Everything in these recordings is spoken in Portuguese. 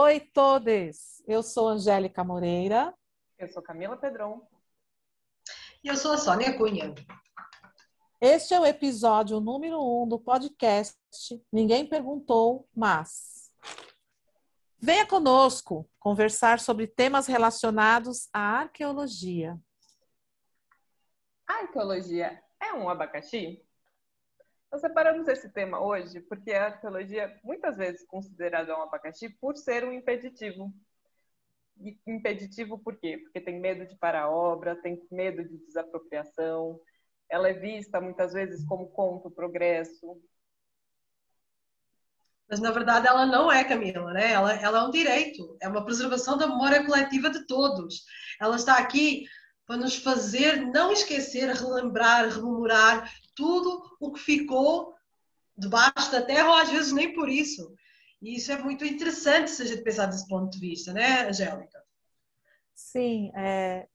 Oi, todos! Eu sou Angélica Moreira. Eu sou Camila Pedron. E eu sou a Sônia Cunha. Este é o episódio número um do podcast Ninguém Perguntou, mas. Venha conosco conversar sobre temas relacionados à arqueologia. A arqueologia é um abacaxi? Nós separamos esse tema hoje porque a arqueologia muitas vezes considerada um abacaxi por ser um impeditivo. E impeditivo por quê? Porque tem medo de parar a obra, tem medo de desapropriação, ela é vista muitas vezes como contra o progresso. Mas na verdade ela não é, Camila, né? Ela, ela é um direito, é uma preservação da memória coletiva de todos. Ela está aqui para nos fazer não esquecer, relembrar, rememorar tudo o que ficou debaixo da terra, ou às vezes nem por isso. E isso é muito interessante se a gente pensar desse ponto de vista, né, Angélica? Sim, é,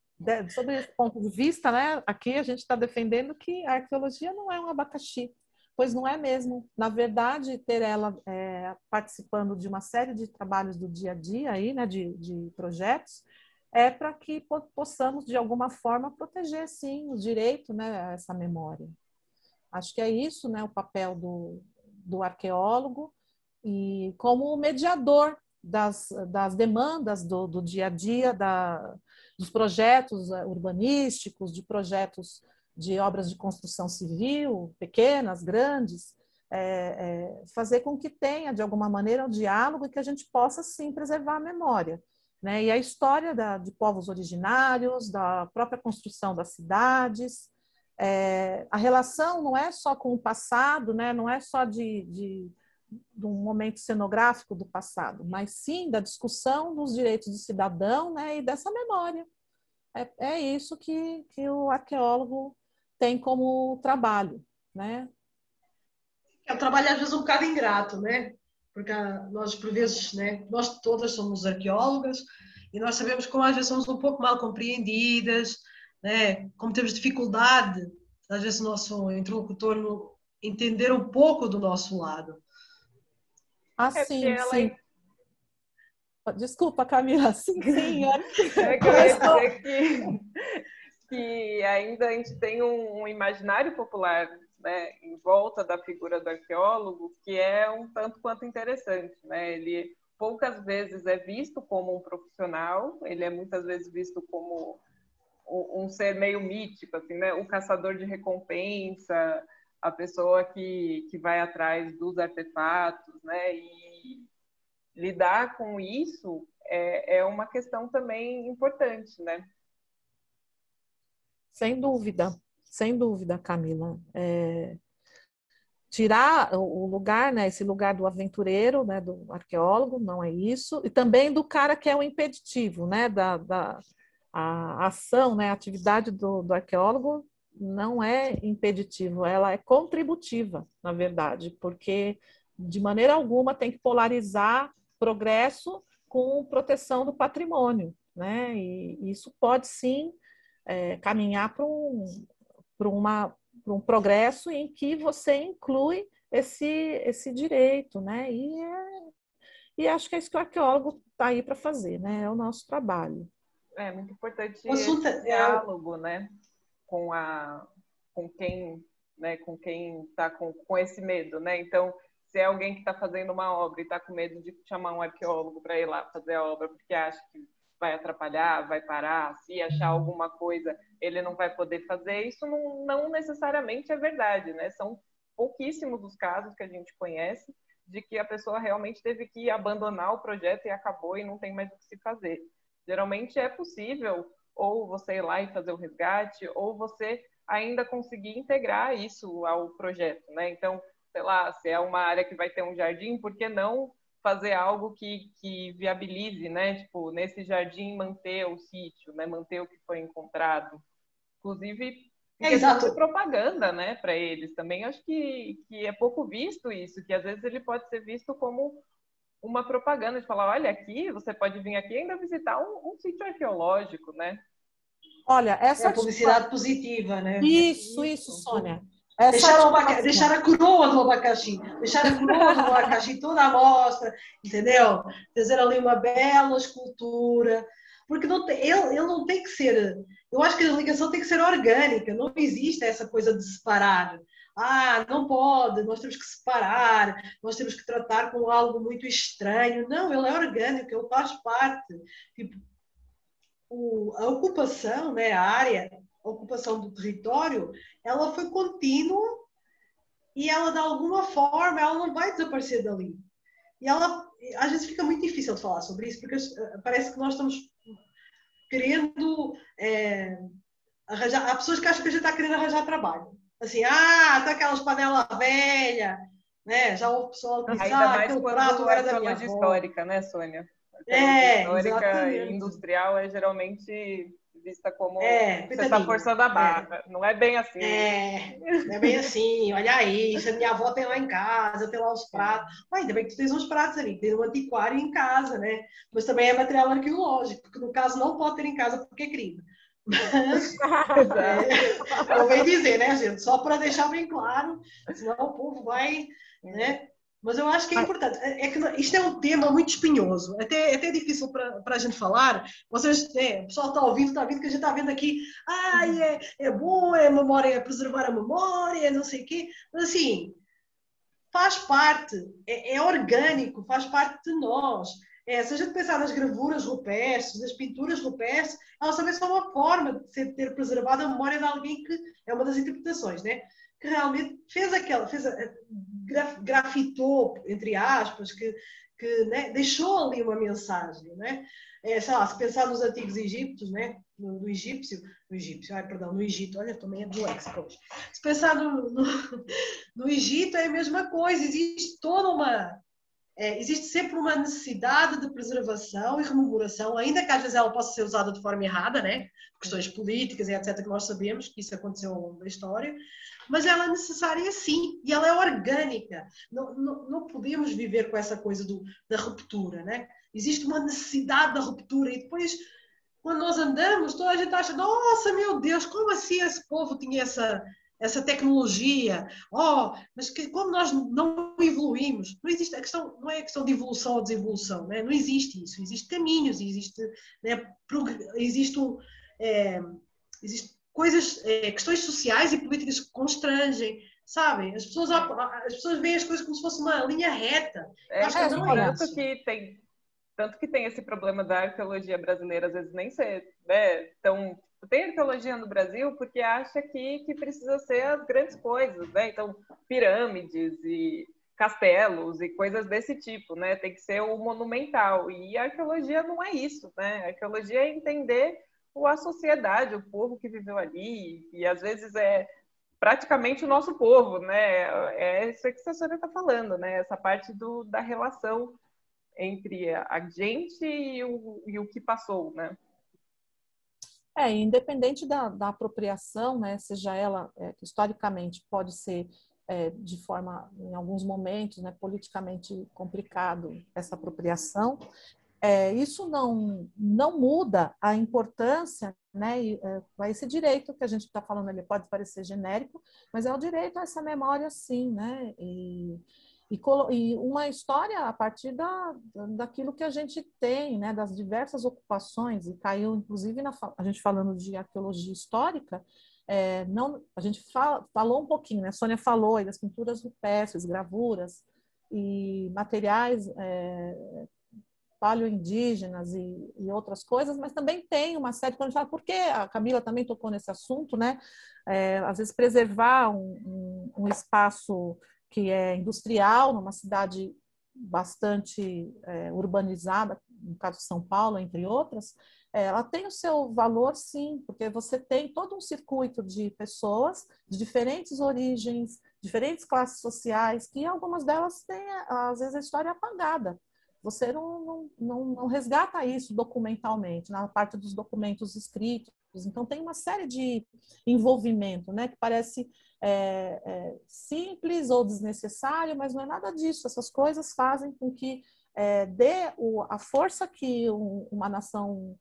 sobre esse ponto de vista, né, aqui a gente está defendendo que a arqueologia não é um abacaxi, pois não é mesmo. Na verdade, ter ela é, participando de uma série de trabalhos do dia a dia, aí, né, de, de projetos, é para que possamos, de alguma forma, proteger, sim, o direito né, a essa memória. Acho que é isso né, o papel do, do arqueólogo e como mediador das, das demandas do, do dia a dia, da, dos projetos eh, urbanísticos, de projetos de obras de construção civil, pequenas, grandes, é, é, fazer com que tenha, de alguma maneira, um diálogo e que a gente possa, sim, preservar a memória. Né? E a história da, de povos originários, da própria construção das cidades, é, a relação não é só com o passado, né? não é só de, de, de, um momento cenográfico do passado, mas sim da discussão dos direitos do cidadão né? e dessa memória. É, é isso que, que o arqueólogo tem como trabalho. Né? É um trabalho, às vezes, um bocado ingrato, né? porque nós, por vezes, né, nós todas somos arqueólogas e nós sabemos como às vezes somos um pouco mal compreendidas, né? como temos dificuldade, às vezes, nosso interlocutor no, entender um pouco do nosso lado. Ah, é sim, ela... sim. Desculpa, Camila, sim, sim. É que eu ia dizer que, que ainda a gente tem um, um imaginário popular né, em volta da figura do arqueólogo que é um tanto quanto interessante. Né? Ele poucas vezes é visto como um profissional, ele é muitas vezes visto como um ser meio mítico, assim, né? O caçador de recompensa, a pessoa que, que vai atrás dos artefatos, né? E lidar com isso é, é uma questão também importante, né? Sem dúvida, sem dúvida, Camila. É, tirar o lugar, né, esse lugar do aventureiro, né, do arqueólogo, não é isso, e também do cara que é o impeditivo, né, da, da a ação, né, a atividade do, do arqueólogo não é impeditivo, ela é contributiva, na verdade, porque de maneira alguma tem que polarizar progresso com proteção do patrimônio, né? E isso pode sim é, caminhar para um, para uma um progresso em que você inclui esse, esse direito, né? E, é, e acho que é isso que o arqueólogo está aí para fazer, né? É o nosso trabalho. É muito importante Consulta, esse diálogo, né? Com a com quem, né? Com quem está com, com esse medo, né? Então, se é alguém que está fazendo uma obra e está com medo de chamar um arqueólogo para ir lá fazer a obra porque acha que vai atrapalhar, vai parar, se achar alguma coisa ele não vai poder fazer, isso não, não necessariamente é verdade, né? São pouquíssimos os casos que a gente conhece de que a pessoa realmente teve que abandonar o projeto e acabou e não tem mais o que se fazer. Geralmente é possível ou você ir lá e fazer o resgate, ou você ainda conseguir integrar isso ao projeto, né? Então, sei lá, se é uma área que vai ter um jardim, por que não fazer algo que, que viabilize, né? Tipo, nesse jardim manter o sítio, né? Manter o que foi encontrado. Inclusive, é exato. propaganda, né, para eles também. Acho que, que é pouco visto isso, que às vezes ele pode ser visto como uma propaganda de falar, olha aqui, você pode vir aqui e ainda visitar um, um sítio arqueológico, né? Olha, essa é a publicidade positiva, né? Isso, isso, Sônia. deixar, abaca... deixar, a coroa do abacaxi, deixar a coroa do abacaxi toda à mostra, entendeu? Fazer ali uma bela escultura, porque não tem, ele, ele não tem que ser. Eu acho que a ligação tem que ser orgânica, não existe essa coisa de separar. Ah, não pode, nós temos que separar, nós temos que tratar com algo muito estranho. Não, ele é orgânico, ele faz parte. Tipo, o, a ocupação, né, a área, a ocupação do território, ela foi contínua e ela, de alguma forma, ela não vai desaparecer dali. E ela, às vezes fica muito difícil de falar sobre isso, porque eh, parece que nós estamos querendo é, arranjar. Há pessoas que acham que a gente está querendo arranjar trabalho. Assim, ah, tá aquelas panelas velhas, né? Já o pessoal que Ainda ah, mais quando prato era da minha histórica, né, Sônia? é, histórica exatamente. e industrial é geralmente vista como é, você está forçando a barra. É. Não é bem assim. É, não é bem assim. Olha aí, isso a minha avó tem lá em casa, tem lá os pratos. Mas ainda bem que tu tens uns pratos ali, tem um antiquário em casa, né? Mas também é material arqueológico, que no caso não pode ter em casa porque é crime. Mas, é, eu venho dizer, né, gente? Só para deixar bem claro, senão o povo vai, né? Mas eu acho que é importante. É, é que isto é um tema muito espinhoso, até, é até difícil para a gente falar. Vocês, é, o pessoal está ouvindo, está ouvindo, que a gente está vendo aqui, ah, é, é bom, é memória, é preservar a memória, não sei o quê. Mas assim, faz parte, é, é orgânico, faz parte de nós. É, se a gente pensar nas gravuras rupestres, nas pinturas rupestres, elas também são uma forma de ter preservado a memória de alguém que é uma das interpretações, né? Que realmente fez aquela, fez a, grafitou, entre aspas, que, que né, deixou ali uma mensagem, né? É, sei lá, se pensar nos antigos egípcios, né? No, no egípcio, no egípcio, ai, perdão, no Egito, olha, também é do hoje. Se pensar no, no, no Egito é a mesma coisa, existe toda uma é, existe sempre uma necessidade de preservação e rememoração, ainda que às vezes ela possa ser usada de forma errada, né? questões políticas e etc., que nós sabemos que isso aconteceu ao longo da história, mas ela é necessária sim, e ela é orgânica. Não, não, não podemos viver com essa coisa do, da ruptura. Né? Existe uma necessidade da ruptura, e depois, quando nós andamos, toda a gente acha: nossa, meu Deus, como assim esse povo tinha essa essa tecnologia, oh, mas que, como nós não evoluímos, não existe a questão, não é a questão de evolução ou desevolução, né? não existe isso, existem caminhos, existe, né, existe, um, é, existe coisas, é, questões sociais e políticas que constrangem, sabem? As pessoas, as pessoas veem as coisas como se fosse uma linha reta. É, Acho que não é tanto isso. que tem tanto que tem esse problema da arqueologia brasileira às vezes nem ser né, tão tem arqueologia no Brasil porque acha que, que precisa ser as grandes coisas, né? Então, pirâmides e castelos e coisas desse tipo, né? Tem que ser o monumental. E a arqueologia não é isso, né? A arqueologia é entender a sociedade, o povo que viveu ali, e às vezes é praticamente o nosso povo, né? É isso que a senhora está falando, né? Essa parte do, da relação entre a gente e o, e o que passou, né? É, independente da, da apropriação, né, seja ela, é, historicamente, pode ser é, de forma, em alguns momentos, né, politicamente complicado essa apropriação, é, isso não, não muda a importância, né, e, é, esse direito que a gente está falando, ele pode parecer genérico, mas é o direito a essa memória, sim, né, e, e, e uma história a partir da, daquilo que a gente tem, né, das diversas ocupações, e caiu inclusive na, a gente falando de arqueologia histórica, é, não, a gente fala, falou um pouquinho, né, a Sônia falou aí das pinturas rupestres, gravuras e materiais é, paleoindígenas e, e, outras coisas, mas também tem uma série, quando a gente fala, porque a Camila também tocou nesse assunto, né, é, às vezes preservar um, um, um espaço que é industrial, numa cidade bastante é, urbanizada, no caso São Paulo, entre outras, é, ela tem o seu valor, sim, porque você tem todo um circuito de pessoas de diferentes origens, diferentes classes sociais, que algumas delas têm, às vezes, a história apagada. Você não, não, não, não resgata isso documentalmente, na parte dos documentos escritos. Então, tem uma série de envolvimento, né, que parece é, é, simples ou desnecessário, mas não é nada disso. Essas coisas fazem com que é, dê o, a força que um, uma nação,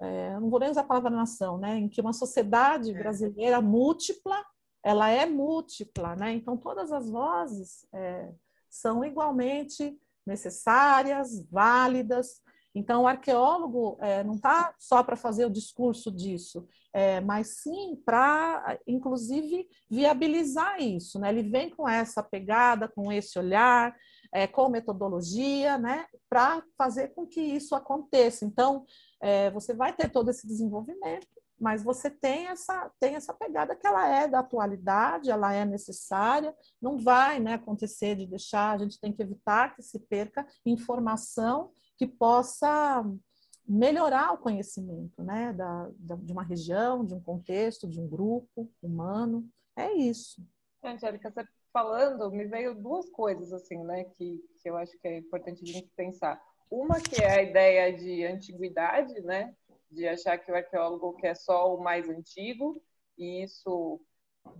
é, não vou nem usar a palavra nação, né, em que uma sociedade é. brasileira múltipla ela é múltipla, né? Então todas as vozes é, são igualmente necessárias, válidas. Então o arqueólogo é, não está só para fazer o discurso disso, é, mas sim para, inclusive, viabilizar isso. Né? Ele vem com essa pegada, com esse olhar, é, com metodologia, né? para fazer com que isso aconteça. Então, é, você vai ter todo esse desenvolvimento, mas você tem essa, tem essa pegada que ela é da atualidade, ela é necessária, não vai né, acontecer de deixar, a gente tem que evitar que se perca informação que possa melhorar o conhecimento né, da, da, de uma região, de um contexto, de um grupo humano. É isso. Angélica, você falando, me veio duas coisas assim, né, que, que eu acho que é importante a gente pensar. Uma que é a ideia de antiguidade, né, de achar que o arqueólogo quer só o mais antigo, e isso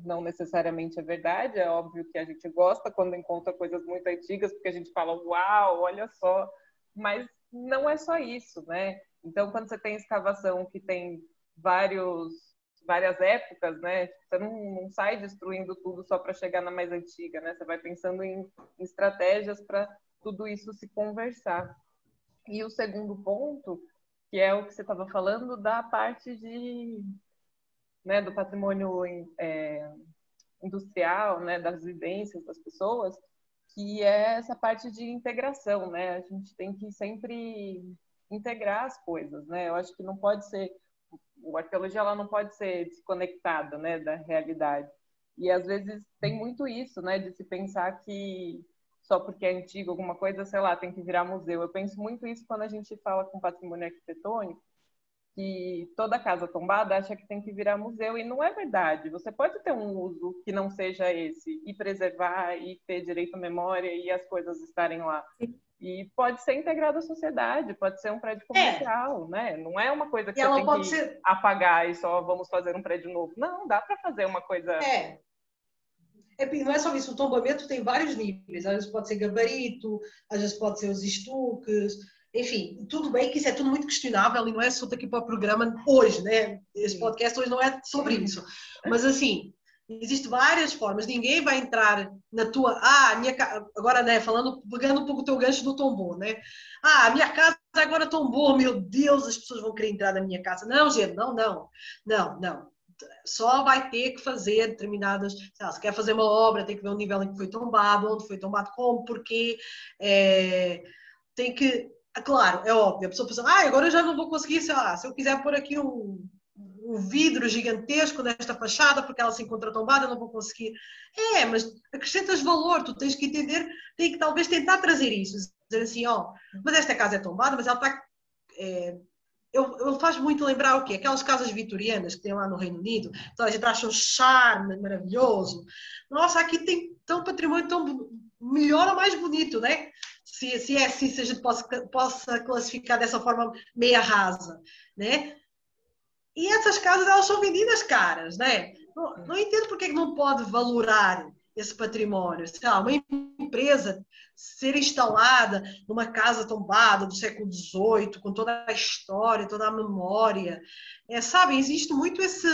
não necessariamente é verdade. É óbvio que a gente gosta quando encontra coisas muito antigas, porque a gente fala, uau, olha só. Mas não é só isso, né? Então, quando você tem escavação que tem vários, várias épocas, né? Você não, não sai destruindo tudo só para chegar na mais antiga, né? Você vai pensando em, em estratégias para tudo isso se conversar. E o segundo ponto que é o que você estava falando da parte de, né, do patrimônio é, industrial, né, das vivências das pessoas, que é essa parte de integração, né? A gente tem que sempre integrar as coisas, né? Eu acho que não pode ser a arqueologia ela não pode ser desconectada, né, da realidade. E às vezes tem muito isso, né, de se pensar que só porque é antigo, alguma coisa, sei lá, tem que virar museu. Eu penso muito isso quando a gente fala com patrimônio arquitetônico, que toda casa tombada acha que tem que virar museu, e não é verdade. Você pode ter um uso que não seja esse, e preservar, e ter direito à memória, e as coisas estarem lá. E pode ser integrado à sociedade, pode ser um prédio é. comercial, é. né? Não é uma coisa que você tem que ser... apagar e só vamos fazer um prédio novo. Não, dá para fazer uma coisa é. É, não é só isso, o tombamento tem vários níveis. Às vezes pode ser gabarito, às vezes pode ser os estuques, enfim, tudo bem que isso é tudo muito questionável e não é só aqui para o programa hoje, né? Esse podcast hoje não é sobre isso. Mas assim, existem várias formas. Ninguém vai entrar na tua. Ah, minha agora, né? Falando, pegando um pouco o teu gancho do tombou, né? Ah, minha casa agora tombou, meu Deus, as pessoas vão querer entrar na minha casa. Não, gente, não, não, não, não só vai ter que fazer determinadas. Lá, se quer fazer uma obra, tem que ver o nível em que foi tombado, onde foi tombado, como, porquê. É, tem que. É claro, é óbvio, a pessoa pensa, ah, agora eu já não vou conseguir, sei lá, se eu quiser pôr aqui um, um vidro gigantesco nesta fachada porque ela se encontra tombada, eu não vou conseguir. É, mas acrescentas valor, tu tens que entender, tem que talvez tentar trazer isso, dizer assim, ó, oh, mas esta casa é tombada, mas ela está. É, ele faz muito lembrar o quê? Aquelas casas vitorianas que tem lá no Reino Unido, então a gente acha um charme maravilhoso. Nossa, aqui tem tão patrimônio tão melhor ou mais bonito, né? Se, se é assim, se a gente possa, possa classificar dessa forma meia rasa, né? E essas casas, elas são vendidas caras, né? Não, não entendo porque não pode valorar esse patrimônio. Sei lá, uma empresa ser instalada numa casa tombada do século XVIII, com toda a história, toda a memória. É, sabe, existe muito esse.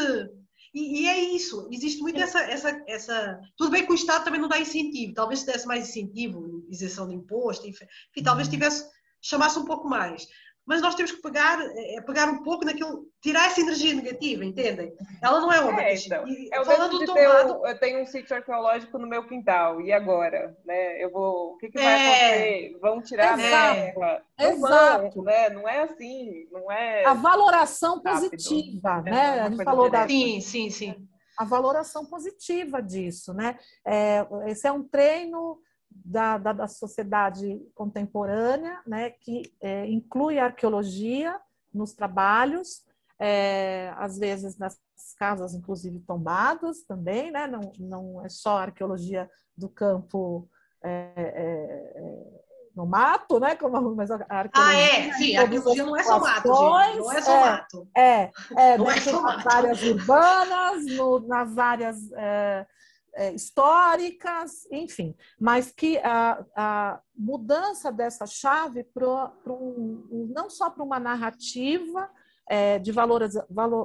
E, e, é isso, existe muito essa, essa, essa. Tudo bem que o Estado também não dá incentivo, talvez se desse mais incentivo, isenção de imposto, enfim, enfim talvez uhum. tivesse, chamasse um pouco mais mas nós temos que pegar, é, pegar um pouco naquilo, tirar essa energia negativa, entendem? Ela não é uma é, então, é o falando do tomado, eu tenho um sítio arqueológico no meu quintal, e agora? Né? Eu vou, o que, que vai é, acontecer? Vão tirar Exato. a Exato. Vão, né? Não é assim, não é... A valoração positiva, rápido, né? É a gente falou da... Sim, sim, sim. A valoração positiva disso, né? É, esse é um treino da, da, da sociedade contemporânea, né, que é, inclui a arqueologia nos trabalhos, é, às vezes nas casas, inclusive, tombadas também, né, não, não é só a arqueologia do campo é, é, é no mato, né? Como, mas a arqueologia, ah, é, sim, a arqueologia não é só mato, gente. não é só é, mato. É, é, não é só nas áreas urbanas, no, nas áreas é, é, históricas, enfim, mas que a, a mudança dessa chave para um, não só para uma narrativa é, de, valor,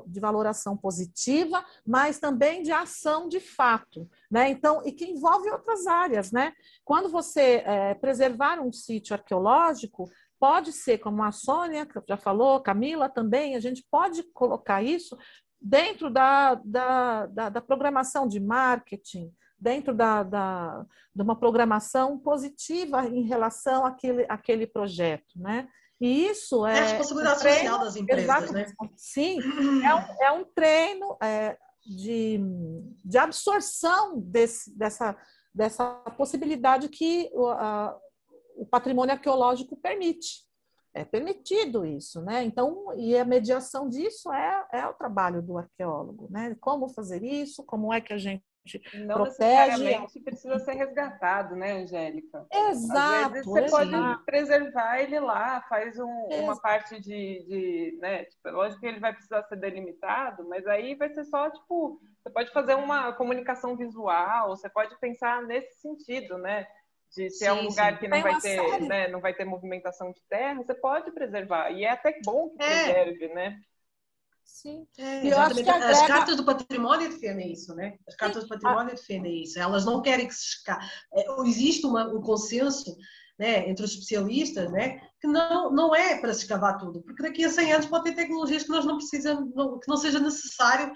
de valoração positiva, mas também de ação de fato, né? Então, e que envolve outras áreas, né? Quando você é, preservar um sítio arqueológico, pode ser, como a Sônia já falou, Camila também, a gente pode colocar isso dentro da, da, da, da programação de marketing, dentro da, da, de uma programação positiva em relação àquele, àquele projeto, né? E isso é. É a responsabilidade treino, social das empresas, né? Sim, é um, é um treino é, de, de absorção desse, dessa, dessa possibilidade que o, a, o patrimônio arqueológico permite. É permitido isso, né? Então, e a mediação disso é, é o trabalho do arqueólogo, né? Como fazer isso, como é que a gente não protege. necessariamente precisa ser resgatado, né, Angélica? Exato. Às vezes você exato. pode preservar ele lá, faz um, uma parte de, de né, tipo, lógico que ele vai precisar ser delimitado, mas aí vai ser só, tipo, você pode fazer uma comunicação visual, você pode pensar nesse sentido, né? De se sim, um lugar sim. que não vai, ter, né, não vai ter movimentação de terra, você pode preservar. E é até bom que é. preserve, né? Sim. É, exatamente. Agrega... As cartas do patrimônio defendem isso, né? As cartas Sim. do patrimônio defendem isso. Elas não querem que se escape. É, existe uma, um consenso né, entre os especialistas, né, que não, não é para se escavar tudo, porque daqui a 100 anos pode ter tecnologias que nós não precisamos, não, que não seja necessário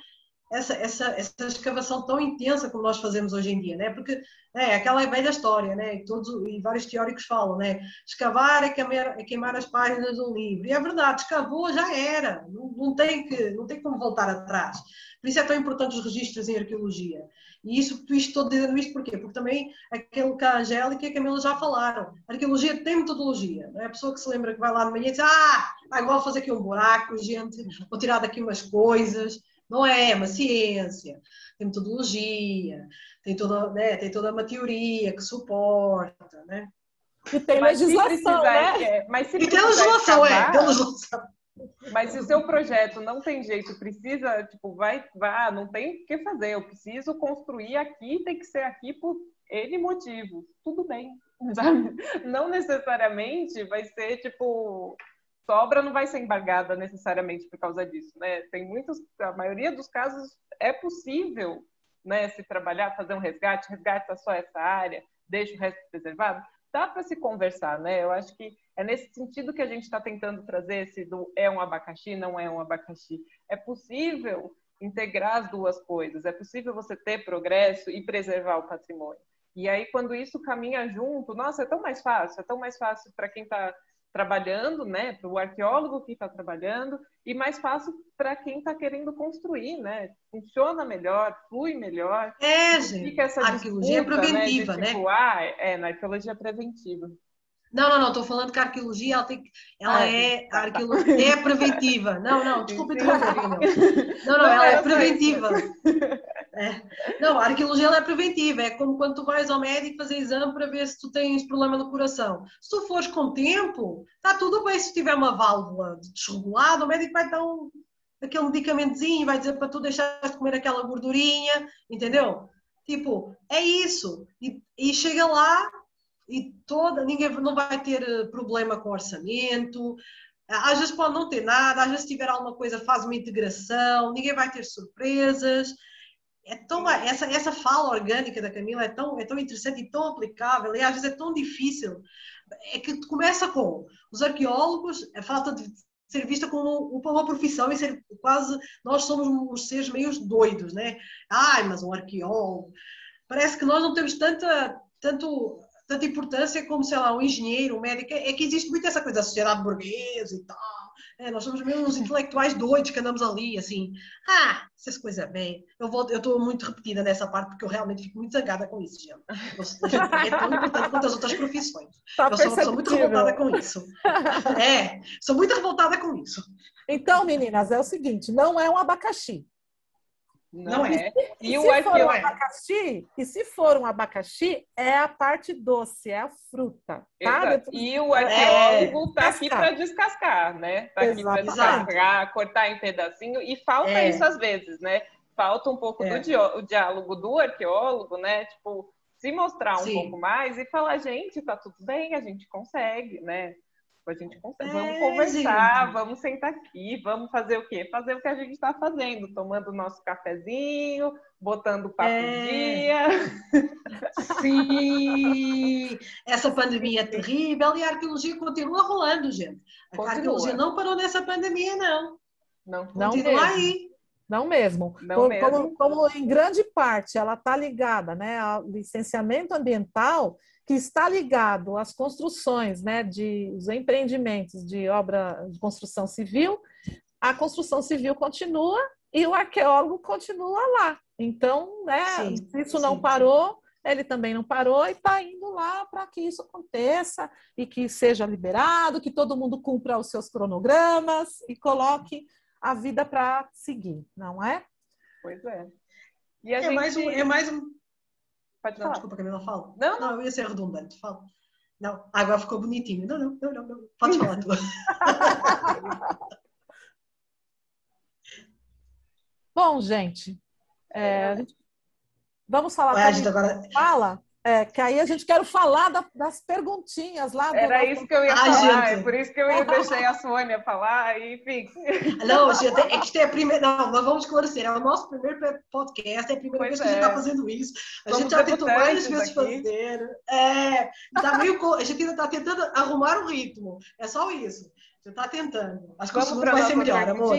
essa, essa, essa escavação tão intensa como nós fazemos hoje em dia, né? Porque é aquela velha história, né? E, todos, e vários teóricos falam, né? Escavar é queimar, é queimar as páginas do livro. E é verdade, escavou, já era. Não, não, tem que, não tem como voltar atrás. Por isso é tão importante os registros em arqueologia. E isso, estou dizendo isto porquê? Porque também aquilo que a Angélica e a Camila já falaram. A arqueologia tem metodologia. Não é a pessoa que se lembra que vai lá de manhã e diz ah, agora vou fazer aqui um buraco, gente, vou tirar daqui umas coisas. Não é, é uma ciência, tem metodologia, tem toda, né, tem toda uma teoria que suporta, né? E tem mas legislação, né? É, mas se e tem legislação, é, tem legislação. Mas se o seu projeto não tem jeito, precisa, tipo, vai, vai, não tem o que fazer, eu preciso construir aqui, tem que ser aqui por N motivos. Tudo bem, sabe? Não necessariamente vai ser, tipo, sobra não vai ser embargada necessariamente por causa disso, né? Tem muitos, a maioria dos casos é possível, né, se trabalhar, fazer um resgate, resgata só essa área, deixa o resto preservado. Dá para se conversar, né? Eu acho que é nesse sentido que a gente está tentando trazer esse do é um abacaxi, não é um abacaxi. É possível integrar as duas coisas, é possível você ter progresso e preservar o patrimônio. E aí, quando isso caminha junto, nossa, é tão mais fácil, é tão mais fácil para quem está trabalhando, né, para o arqueólogo que está trabalhando, e mais fácil para quem está querendo construir, né? Funciona melhor, flui melhor. É, gente. Fica essa arqueologia disputa, preventiva, né? Tipo, né? Ah, é, na arqueologia preventiva. Não, não, não, estou falando que a arqueologia ela, tem, ela ah, é, a arqueologia é preventiva. Não, não, desculpe interromper, não. Não, não, ela é preventiva. É. Não, a arqueologia é preventiva, é como quando tu vais ao médico fazer exame para ver se tu tens problema no coração. Se tu fores com tempo, está tudo bem se tiver uma válvula desregulada, o médico vai dar um, aquele medicamentozinho, vai dizer para tu deixares de comer aquela gordurinha, entendeu? Tipo, é isso. E, e chega lá e toda, ninguém não vai ter eh, problema com orçamento, às vezes pode não ter nada, às vezes se tiver alguma coisa faz uma integração, ninguém vai ter surpresas. É tão, essa, essa fala orgânica da Camila é tão, é tão interessante e tão aplicável, e às vezes é tão difícil. É que começa com os arqueólogos, a falta de ser vista como uma profissão e ser quase, nós somos seres meio doidos, né? Ai, mas um arqueólogo. Parece que nós não temos tanta, tanto tanta importância como, sei lá, um engenheiro, um médico. É que existe muito essa coisa da sociedade burguesa e tal. É, nós somos mesmo uns intelectuais doidos que andamos ali, assim. Ah, essas coisas bem. Eu vou, eu estou muito repetida nessa parte porque eu realmente fico muito zangada com isso, gente. Eu, é tão importante quanto as outras profissões. Tá eu sou, sou muito revoltada com isso. É, sou muito revoltada com isso. Então, meninas, é o seguinte: não é um abacaxi. Não, é. E, e o se for um abacaxi, e se for um abacaxi, é a parte doce, é a fruta. Tá? E o arqueólogo está é, aqui para descascar, né? Está aqui para descascar, cortar em pedacinho. E falta é. isso às vezes, né? Falta um pouco é. do diálogo do arqueólogo, né? Tipo, se mostrar um Sim. pouco mais e falar, gente, tá tudo bem, a gente consegue, né? A gente consegue. É, vamos conversar, gente. vamos sentar aqui, vamos fazer o quê? Fazer o que a gente está fazendo, tomando o nosso cafezinho, botando o papo é. dia. Sim! Essa pandemia é terrível e a arqueologia continua rolando, gente. A continua. arqueologia não parou nessa pandemia, não. Não, não continua aí. Não mesmo. Não como, mesmo. Como, como, em grande parte ela está ligada né, ao licenciamento ambiental, que está ligado às construções, né, de os empreendimentos de obra de construção civil, a construção civil continua e o arqueólogo continua lá. Então, né, sim, se isso sim, não parou, sim. ele também não parou e está indo lá para que isso aconteça e que seja liberado, que todo mundo cumpra os seus cronogramas e coloque a vida para seguir, não é? Pois é. é, gente... mais um, é mais um. Pode não, falar. desculpa, Camila, fala. Não, não, eu ia ser redundante, fala. Não, agora ficou bonitinho. Não, não, não, não, não. Pode falar tu. Bom, gente, é, vamos falar. Ué, a gente agora... Fala. É, que aí a gente quer falar da, das perguntinhas lá. Era isso que eu ia Ai, falar, gente. é por isso que eu ia deixar a Sônia falar, e enfim. Não, gente, é que é a primeira. Não, mas vamos esclarecer, é o nosso primeiro podcast, é a primeira pois vez que é. a gente está é. fazendo isso. A Somos gente já tentou várias vezes aqui. fazer. É, tá meio, a gente ainda está tentando arrumar o ritmo, é só isso. Você está tentando. Acho que Vamos o vai ser melhor, amor.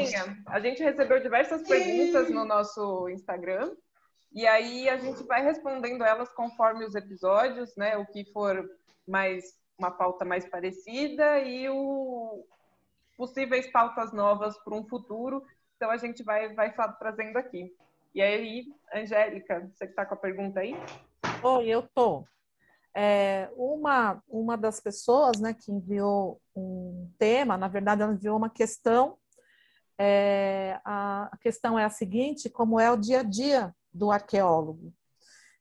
A gente recebeu diversas perguntas no nosso Instagram. E aí a gente vai respondendo elas conforme os episódios, né? O que for mais uma pauta mais parecida e o possíveis pautas novas para um futuro. Então a gente vai vai trazendo aqui. E aí, Angélica, você que está com a pergunta aí? Oi, eu tô. É, uma, uma das pessoas né, que enviou um tema, na verdade, ela enviou uma questão. É, a, a questão é a seguinte: como é o dia a dia do arqueólogo.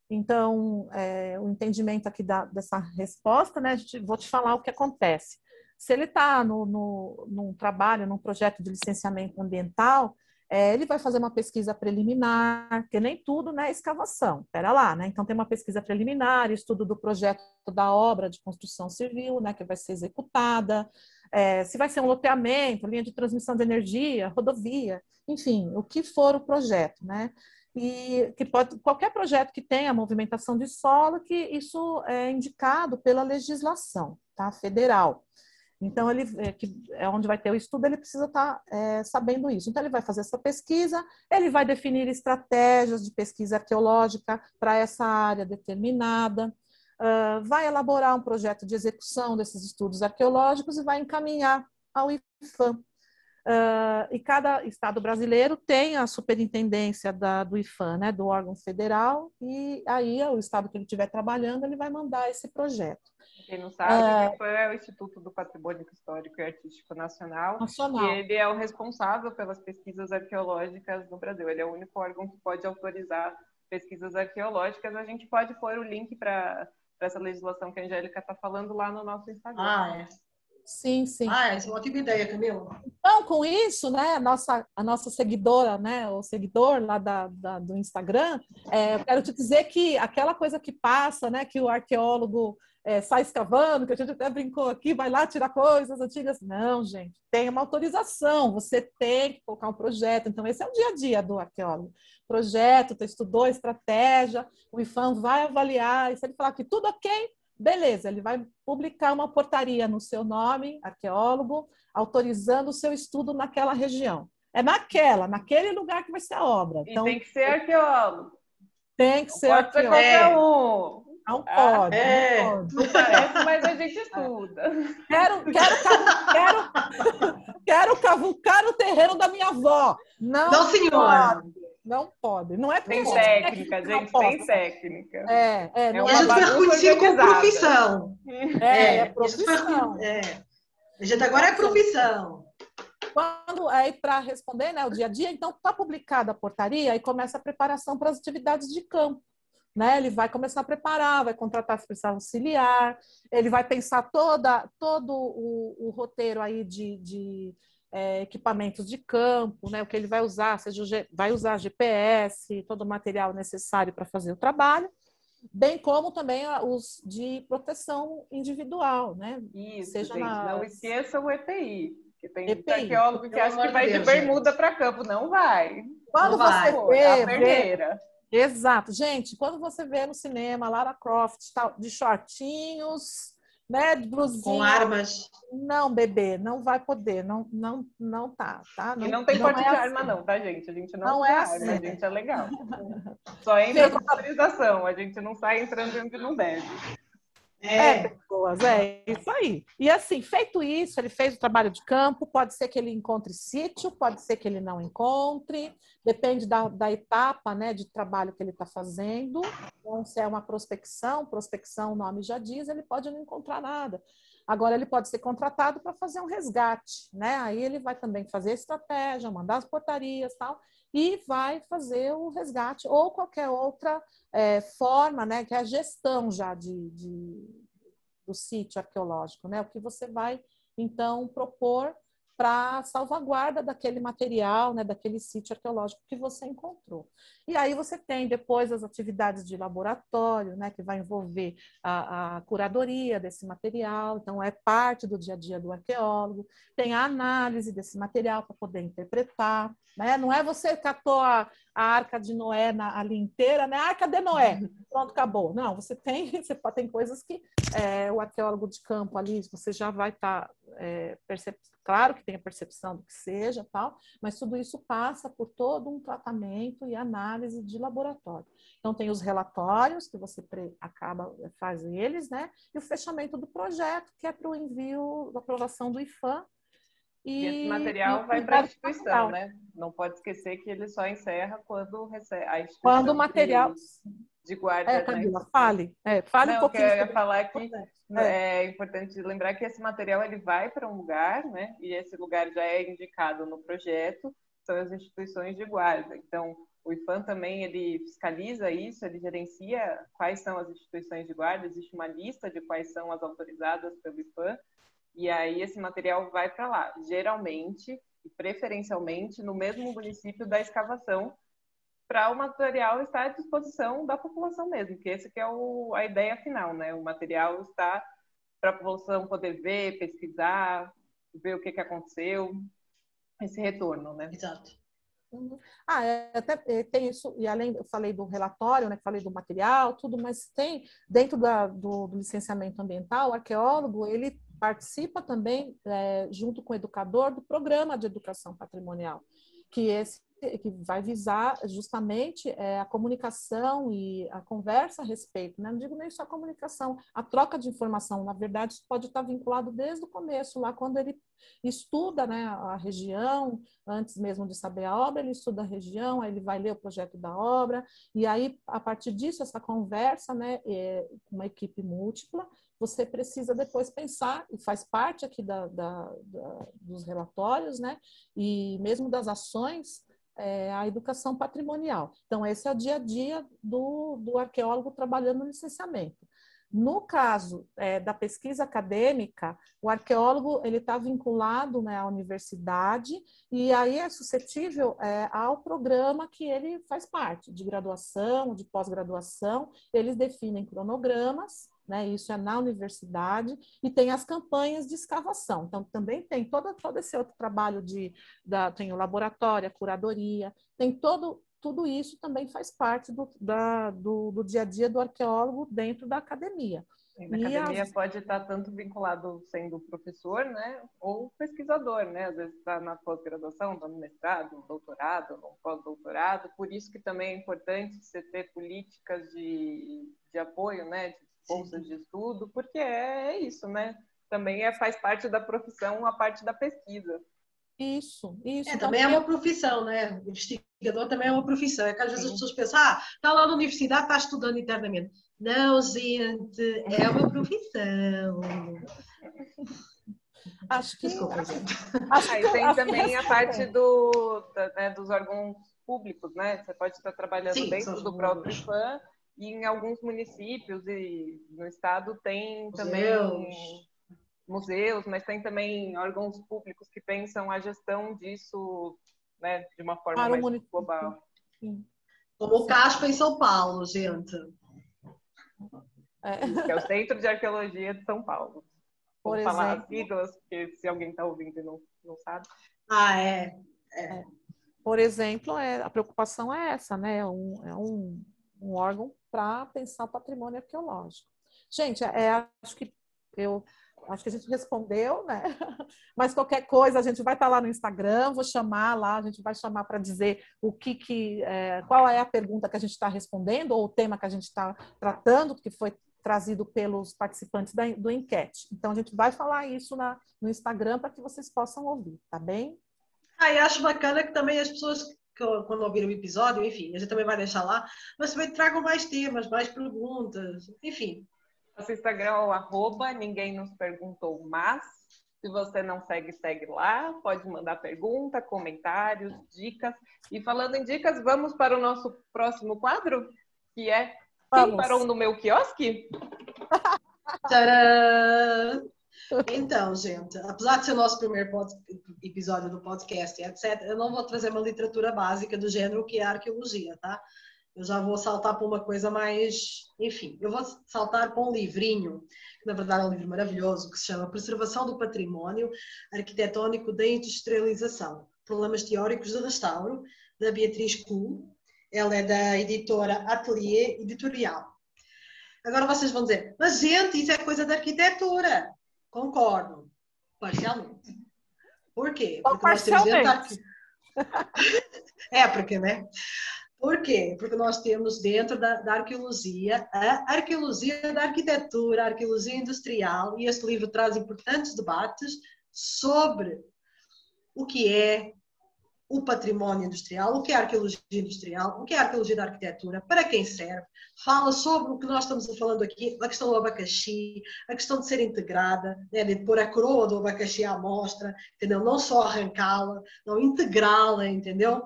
Então, é, o entendimento aqui da, dessa resposta, né, gente, vou te falar o que acontece. Se ele está no, no, num trabalho, num projeto de licenciamento ambiental, é, ele vai fazer uma pesquisa preliminar, porque nem tudo né, é escavação, espera lá, né? Então tem uma pesquisa preliminar, estudo do projeto da obra de construção civil, né, que vai ser executada, é, se vai ser um loteamento, linha de transmissão de energia, rodovia, enfim, o que for o projeto, né? E que pode qualquer projeto que tenha movimentação de solo, que isso é indicado pela legislação tá, federal. Então, ele, é, que é onde vai ter o estudo, ele precisa estar tá, é, sabendo isso. Então, ele vai fazer essa pesquisa, ele vai definir estratégias de pesquisa arqueológica para essa área determinada, uh, vai elaborar um projeto de execução desses estudos arqueológicos e vai encaminhar ao IFAM, Uh, e cada estado brasileiro tem a superintendência da, do IFAM, né, do órgão federal, e aí o estado que ele estiver trabalhando, ele vai mandar esse projeto. Quem não sabe, uh, o IFAM é o Instituto do Patrimônio Histórico e Artístico Nacional, Nacional, e ele é o responsável pelas pesquisas arqueológicas no Brasil. Ele é o único órgão que pode autorizar pesquisas arqueológicas. A gente pode pôr o link para essa legislação que a Angélica está falando lá no nosso Instagram. Ah, é. Sim, sim. Ah, essa é uma ótima ideia, Camila. Então, com isso, né, a nossa, a nossa seguidora, né, o seguidor lá da, da do Instagram, é, eu quero te dizer que aquela coisa que passa, né, que o arqueólogo é, sai escavando, que a gente até brincou aqui, vai lá tirar coisas antigas. Não, gente, tem uma autorização, você tem que colocar um projeto. Então, esse é o dia a dia do arqueólogo. Projeto, tu estudou estratégia, o IFAM vai avaliar, e se ele falar que tudo ok, Beleza, ele vai publicar uma portaria no seu nome, arqueólogo, autorizando o seu estudo naquela região. É naquela, naquele lugar que vai ser a obra. Então, e tem que ser arqueólogo. Tem que não ser pode arqueólogo. Ser qualquer um. Não pode, ah, é. não pode. Não parece, mas a gente estuda. Quero, quero, quero, quero cavucar o terreno da minha avó. Não, não senhora. Pode. Não pode. Não é tem técnica, gente, tem técnica. É, é, é a gente foi como profissão. É, é, é profissão. É. A gente agora é profissão. Quando aí para responder, né, o dia a dia, então está publicada a portaria e começa a preparação para as atividades de campo. Né? Ele vai começar a preparar, vai contratar especial auxiliar, ele vai pensar toda, todo o, o roteiro aí de, de é, equipamentos de campo, né, o que ele vai usar, seja vai usar GPS, todo o material necessário para fazer o trabalho. bem como também os de proteção individual, né? Isso, Seja gente, nas... não esqueça o EPI, que tem EPI. arqueólogo que acha que vai Deus, de bermuda para campo, não vai. Quando não você vai. vê, a perneira. Exato, gente, quando você vê no cinema Lara Croft de shortinhos, né, de blusinha. Com armas. Não, bebê, não vai poder, não, não, não tá, tá? Não, e não tem não porte é de assim. arma não, tá, gente? A gente não, não é assim. arma, a gente é legal. Só entra com autorização, a gente não sai entrando onde não deve. É. é, pessoas, é isso aí. E assim, feito isso, ele fez o trabalho de campo, pode ser que ele encontre sítio, pode ser que ele não encontre, depende da, da etapa né, de trabalho que ele está fazendo. Então, se é uma prospecção, prospecção, o nome já diz, ele pode não encontrar nada. Agora, ele pode ser contratado para fazer um resgate, né? Aí ele vai também fazer estratégia, mandar as portarias tal, e vai fazer o resgate ou qualquer outra é, forma, né, que é a gestão já de, de, do sítio arqueológico, né, o que você vai então propor para salvaguarda daquele material, né, daquele sítio arqueológico que você encontrou. E aí você tem depois as atividades de laboratório, né, que vai envolver a, a, curadoria desse material, então é parte do dia a dia do arqueólogo, tem a análise desse material para poder interpretar, né? Não é você catou a, a arca de Noé na, ali inteira, né? Arca de Noé, pronto, acabou. Não, você tem, você tem coisas que é, o arqueólogo de campo ali, você já vai estar tá, é, claro que tem a percepção do que seja, tal, mas tudo isso passa por todo um tratamento e análise de laboratório. Então tem os relatórios que você acaba faz eles, né? E o fechamento do projeto, que é para o envio da aprovação do IFAM e, e esse material e, vai para a instituição, né? Não pode esquecer que ele só encerra quando recebe a instituição. Quando o material. De, guarda. É, Camila, fale. É, fale Não, um pouquinho. eu ia falar que é. é importante lembrar que esse material ele vai para um lugar, né? E esse lugar já é indicado no projeto, são as instituições de guarda. Então, o IFAM também ele fiscaliza isso, ele gerencia quais são as instituições de guarda, existe uma lista de quais são as autorizadas pelo IFAM, e aí esse material vai para lá, geralmente e preferencialmente no mesmo município da escavação, para o material estar à disposição da população mesmo, que esse que é o, a ideia final, né? O material está para a população poder ver, pesquisar, ver o que, que aconteceu, esse retorno, né? Exato. Uhum. Ah, é, até é, tem isso, e além, eu falei do relatório, né, falei do material, tudo, mas tem, dentro da, do, do licenciamento ambiental, o arqueólogo, ele participa também, é, junto com o educador, do programa de educação patrimonial, que esse que vai visar justamente é, a comunicação e a conversa a respeito, né? não digo nem só a comunicação, a troca de informação, na verdade, isso pode estar vinculado desde o começo, lá quando ele estuda né, a região, antes mesmo de saber a obra, ele estuda a região, aí ele vai ler o projeto da obra, e aí, a partir disso, essa conversa, né, é uma equipe múltipla, você precisa depois pensar, e faz parte aqui da, da, da, dos relatórios, né, e mesmo das ações, é, a educação patrimonial. Então, esse é o dia a dia do, do arqueólogo trabalhando no licenciamento. No caso é, da pesquisa acadêmica, o arqueólogo ele está vinculado né, à universidade e aí é suscetível é, ao programa que ele faz parte, de graduação, de pós-graduação. Eles definem cronogramas né? Isso é na universidade e tem as campanhas de escavação. Então também tem todo, todo esse outro trabalho de da, tem o laboratório, a curadoria, tem todo tudo isso também faz parte do, da, do, do dia a dia do arqueólogo dentro da academia. Na academia as... pode estar tanto vinculado sendo professor, né, ou pesquisador, né, às vezes está na pós-graduação, está no mestrado, no doutorado, no pós-doutorado, por isso que também é importante você ter políticas de, de apoio, né, de bolsas de estudo, porque é, é isso, né? Também é, faz parte da profissão a parte da pesquisa. Isso, isso. É, também é uma profissão, né? O investigador também é uma profissão. É que às vezes as pessoas pensam, ah, está lá na universidade, está estudando internamente. Não, gente, é uma profissão. Acho que. Desculpa, gente. Acho Aí tem também a parte do, da, né, dos órgãos públicos, né? Você pode estar trabalhando Sim, dentro do próprio fã e em alguns municípios e no estado tem museus. também museus, mas tem também órgãos públicos que pensam a gestão disso né, de uma forma Para mais global. Sim. Como o Caspa em São Paulo, gente. É. Que é o Centro de Arqueologia de São Paulo. Vou Por falar exemplo... as siglas, porque se alguém está ouvindo e não, não sabe. Ah, é. é. é. Por exemplo, é, a preocupação é essa, né? É um, é um, um órgão para pensar o patrimônio arqueológico. Gente, é, acho que eu acho que a gente respondeu, né? Mas qualquer coisa, a gente vai estar lá no Instagram, vou chamar lá, a gente vai chamar para dizer o que, que é, qual é a pergunta que a gente está respondendo, ou o tema que a gente está tratando, que foi trazido pelos participantes da, do enquete. Então, a gente vai falar isso na, no Instagram para que vocês possam ouvir, tá bem? Ah, e acho bacana que também as pessoas quando ouviram o episódio, enfim, a gente também vai deixar lá, mas também tragam mais temas, mais perguntas, enfim, nosso Instagram é o arroba, ninguém nos perguntou, mas se você não segue, segue lá. Pode mandar pergunta, comentários, dicas. E falando em dicas, vamos para o nosso próximo quadro, que é Quem parou no meu quiosque? Tcharam! Então, gente, apesar de ser o nosso primeiro episódio do podcast, etc., eu não vou trazer uma literatura básica do gênero que é a arqueologia, tá? eu já vou saltar para uma coisa mais. Enfim, eu vou saltar para um livrinho, que na verdade é um livro maravilhoso, que se chama Preservação do Património Arquitetónico da Industrialização: Problemas Teóricos de Restauro, da Beatriz Kuhl. Ela é da editora Atelier Editorial. Agora vocês vão dizer, mas gente, isso é coisa da arquitetura. Concordo, parcialmente. Por quê? Porque nós temos dentro É, porque, né? Por quê? Porque nós temos dentro da, da, arqueologia a arqueologia da arquitetura, a arqueologia industrial, e este livro traz importantes debates sobre o que é o património industrial, o que é arqueologia industrial, o que é arqueologia da arquitetura, para quem serve, fala sobre o que nós estamos falando aqui, a questão do abacaxi, a questão de ser integrada, né, de pôr a coroa do abacaxi à mostra, entendeu? Não só arrancá-la, não integrá-la, entendeu?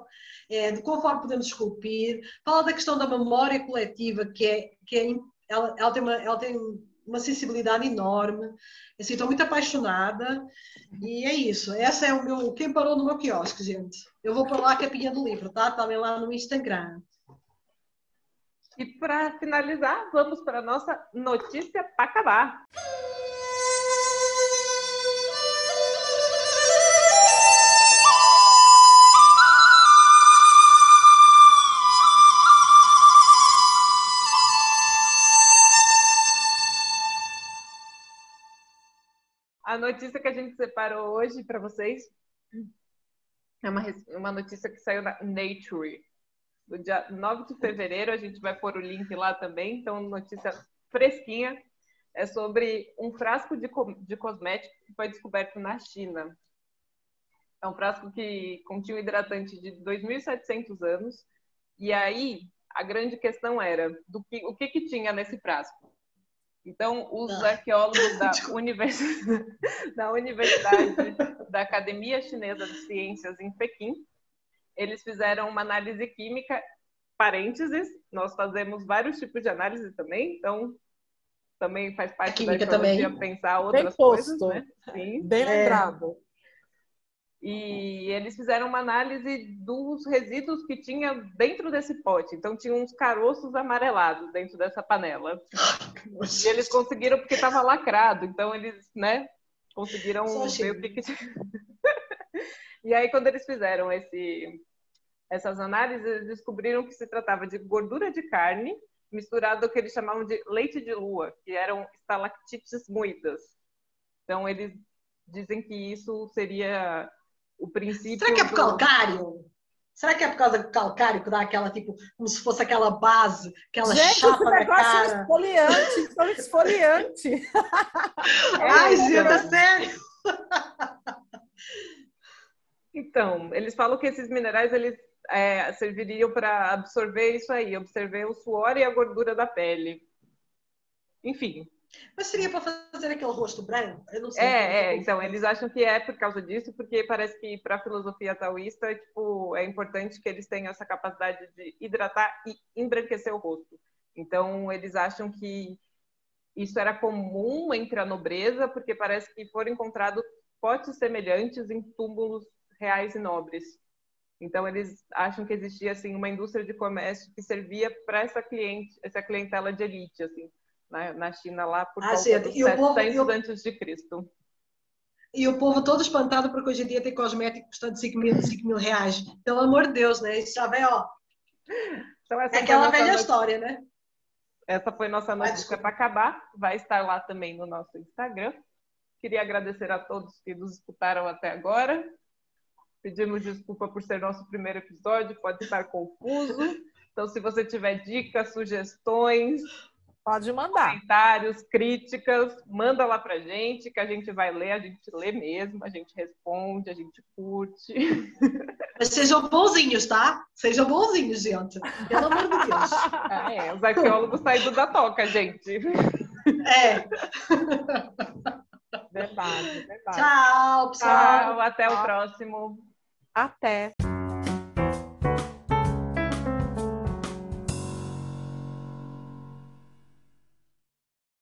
é, de conforme podemos esculpir, fala da questão da memória coletiva, que é, que é ela, ela, tem uma, ela tem uma sensibilidade enorme, assim, estou muito apaixonada, e é isso, essa é o meu, quem parou no meu quiosque, gente, eu vou para lá a capinha do livro, tá? Também lá no Instagram. E para finalizar, vamos para a nossa notícia para acabar. A notícia que a gente separou hoje para vocês é uma, uma notícia que saiu na Nature. Do dia 9 de fevereiro, a gente vai pôr o link lá também. Então, notícia fresquinha. É sobre um frasco de, de cosmético que foi descoberto na China. É um frasco que continha um hidratante de 2.700 anos. E aí, a grande questão era do que, o que, que tinha nesse frasco. Então, os ah. arqueólogos da, univers... da Universidade da Academia Chinesa de Ciências em Pequim, eles fizeram uma análise química, parênteses, nós fazemos vários tipos de análise também, então também faz parte da arqueologia também. pensar outras Bem coisas, né? Sim. Bem lembrado. É. E eles fizeram uma análise dos resíduos que tinha dentro desse pote. Então, tinha uns caroços amarelados dentro dessa panela. e eles conseguiram, porque estava lacrado. Então, eles, né, conseguiram ver o que, e aí, quando eles fizeram esse, essas análises, eles descobriram que se tratava de gordura de carne misturado com o que eles chamavam de leite de lua, que eram estalactites moídas. Então, eles dizem que isso seria o princípio. Será que é por calcário? Será que é por causa do calcário que dá aquela, tipo, como se fosse aquela base, aquela gente, chapa na cara? É esfoliante, esfoliante. Ai, gente, é sério? Então, eles falam que esses minerais, eles é, serviriam para absorver isso aí, absorver o suor e a gordura da pele. Enfim, mas seria para fazer aquele rosto branco? Eu não sei. É, é então, eles acham que é por causa disso, porque parece que para a filosofia taoísta tipo, é importante que eles tenham essa capacidade de hidratar e embranquecer o rosto. Então, eles acham que isso era comum entre a nobreza, porque parece que foram encontrados potes semelhantes em túmulos reais e nobres. Então, eles acham que existia assim uma indústria de comércio que servia para essa cliente, essa clientela de elite, assim na, na China lá por ah, volta gente, dos 700 povo, antes de Cristo. E o povo todo espantado porque hoje em dia tem cosmético custando 5 mil, 5 mil reais. Pelo amor de Deus, né? Isso já vem, ó. Então, é aquela velha história, né? Essa foi nossa notícia para acabar. Vai estar lá também no nosso Instagram. Queria agradecer a todos que nos escutaram até agora. Pedimos desculpa por ser nosso primeiro episódio, pode estar confuso. Então, se você tiver dicas, sugestões, pode mandar. Comentários, críticas, manda lá pra gente, que a gente vai ler, a gente lê mesmo, a gente responde, a gente curte. Mas sejam bonzinhos, tá? Sejam bonzinhos, gente. Pelo amor de Deus. Ah, é, os arqueólogos saíram da toca, gente. É. Verdade, verdade. Tchau, pessoal. Tchau, até Tchau. o próximo. Até.